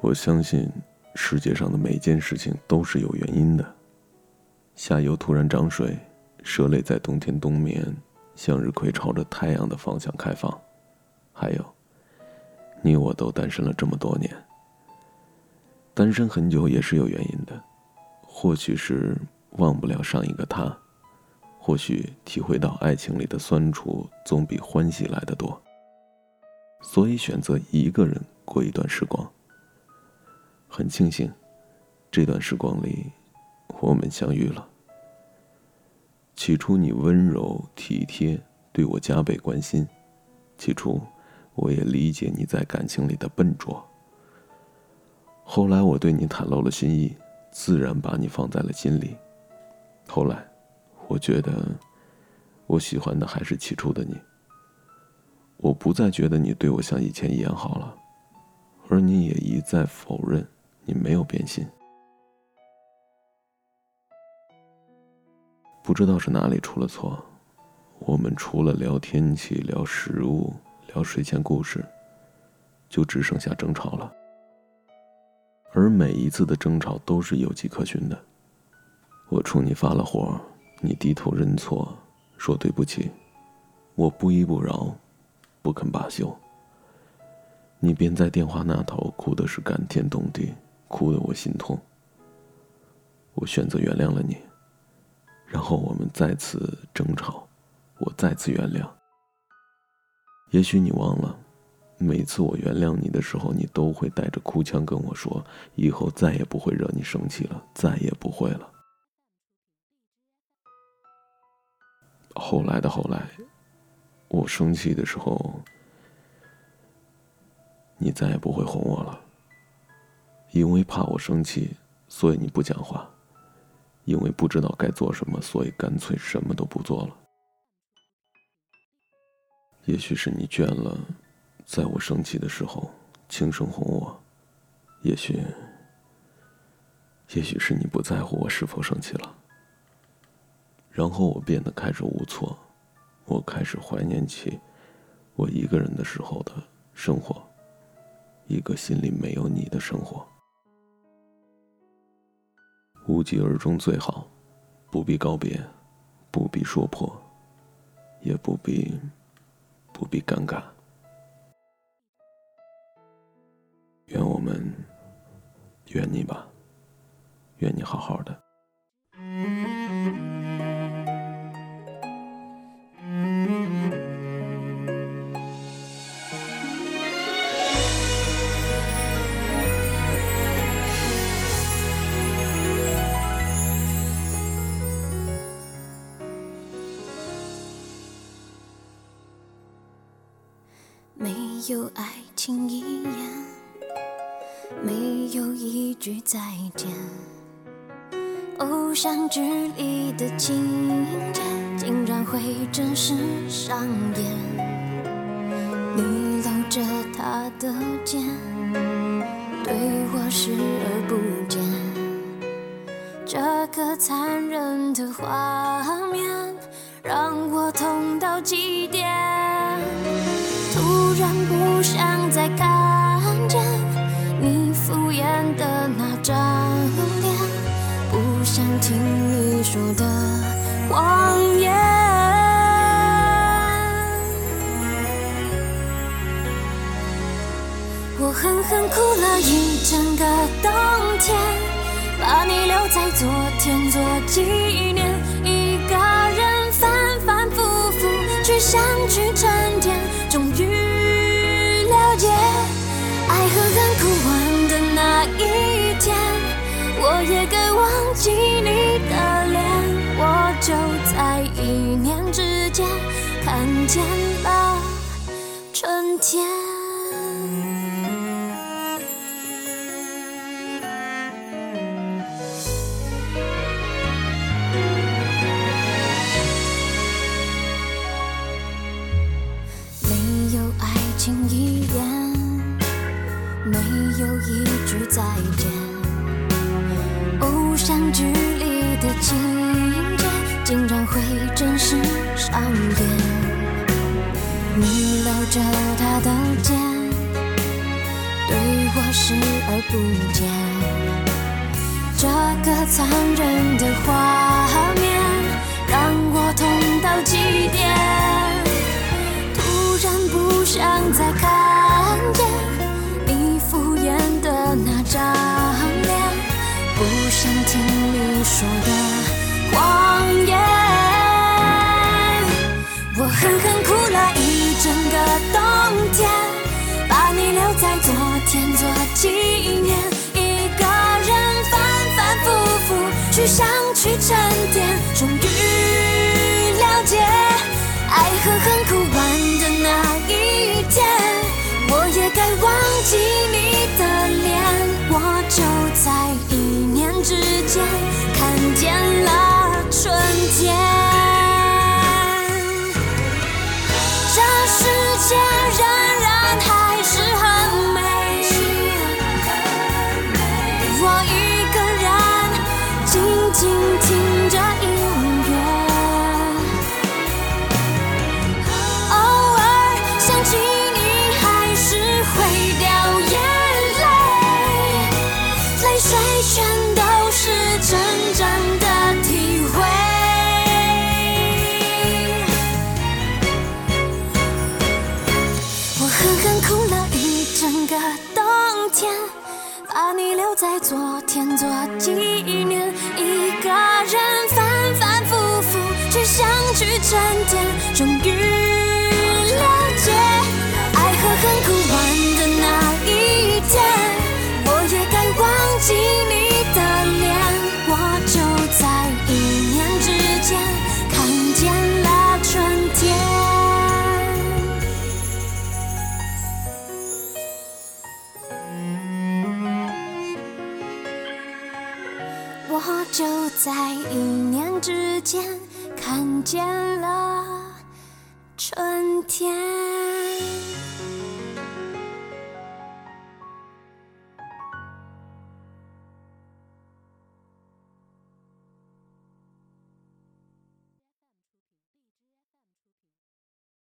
我相信世界上的每件事情都是有原因的。下游突然涨水，蛇类在冬天冬眠，向日葵朝着太阳的方向开放。还有，你我都单身了这么多年。单身很久也是有原因的，或许是忘不了上一个他，或许体会到爱情里的酸楚总比欢喜来的多，所以选择一个人过一段时光。很庆幸，这段时光里，我们相遇了。起初你温柔体贴，对我加倍关心；起初，我也理解你在感情里的笨拙。后来我对你袒露了心意，自然把你放在了心里。后来，我觉得，我喜欢的还是起初的你。我不再觉得你对我像以前一样好了，而你也一再否认。你没有变心，不知道是哪里出了错。我们除了聊天气、聊食物、聊睡前故事，就只剩下争吵了。而每一次的争吵都是有迹可循的。我冲你发了火，你低头认错，说对不起，我不依不饶，不肯罢休。你便在电话那头哭的是感天动地。哭得我心痛。我选择原谅了你，然后我们再次争吵，我再次原谅。也许你忘了，每次我原谅你的时候，你都会带着哭腔跟我说：“以后再也不会惹你生气了，再也不会了。”后来的后来，我生气的时候，你再也不会哄我了。因为怕我生气，所以你不讲话；因为不知道该做什么，所以干脆什么都不做了。也许是你倦了，在我生气的时候轻声哄我；也许，也许是你不在乎我是否生气了。然后我变得开始无措，我开始怀念起我一个人的时候的生活，一个心里没有你的生活。无疾而终最好，不必告别，不必说破，也不必，不必尴尬。愿我们，愿你吧，愿你好好的。有爱情一眼，没有一句再见。偶像剧里的情节，竟然会真实上演。你搂着他的肩，对我视而不见。这个残忍的画面，让我痛到极点。突然不想再看见你敷衍的那张脸，不想听你说的谎言。我狠狠哭了一整个冬天，把你留在昨天做纪念。想去沉淀，终于了解，爱和恨枯完的那一天。我也该忘记你的脸，我就在一念之间看见了春天。你搂着他的肩，对我视而不见。这个残忍的画面让我痛到极点，突然不想再看见你敷衍的那张脸，不想听你说的想去沉淀，终于了解，爱和恨哭完的那一天，我也该忘记你的脸。我就在一念之间天，把你留在昨天做纪念。一个人反反复复去想去沉淀，终于我就在一念之间看见了春天。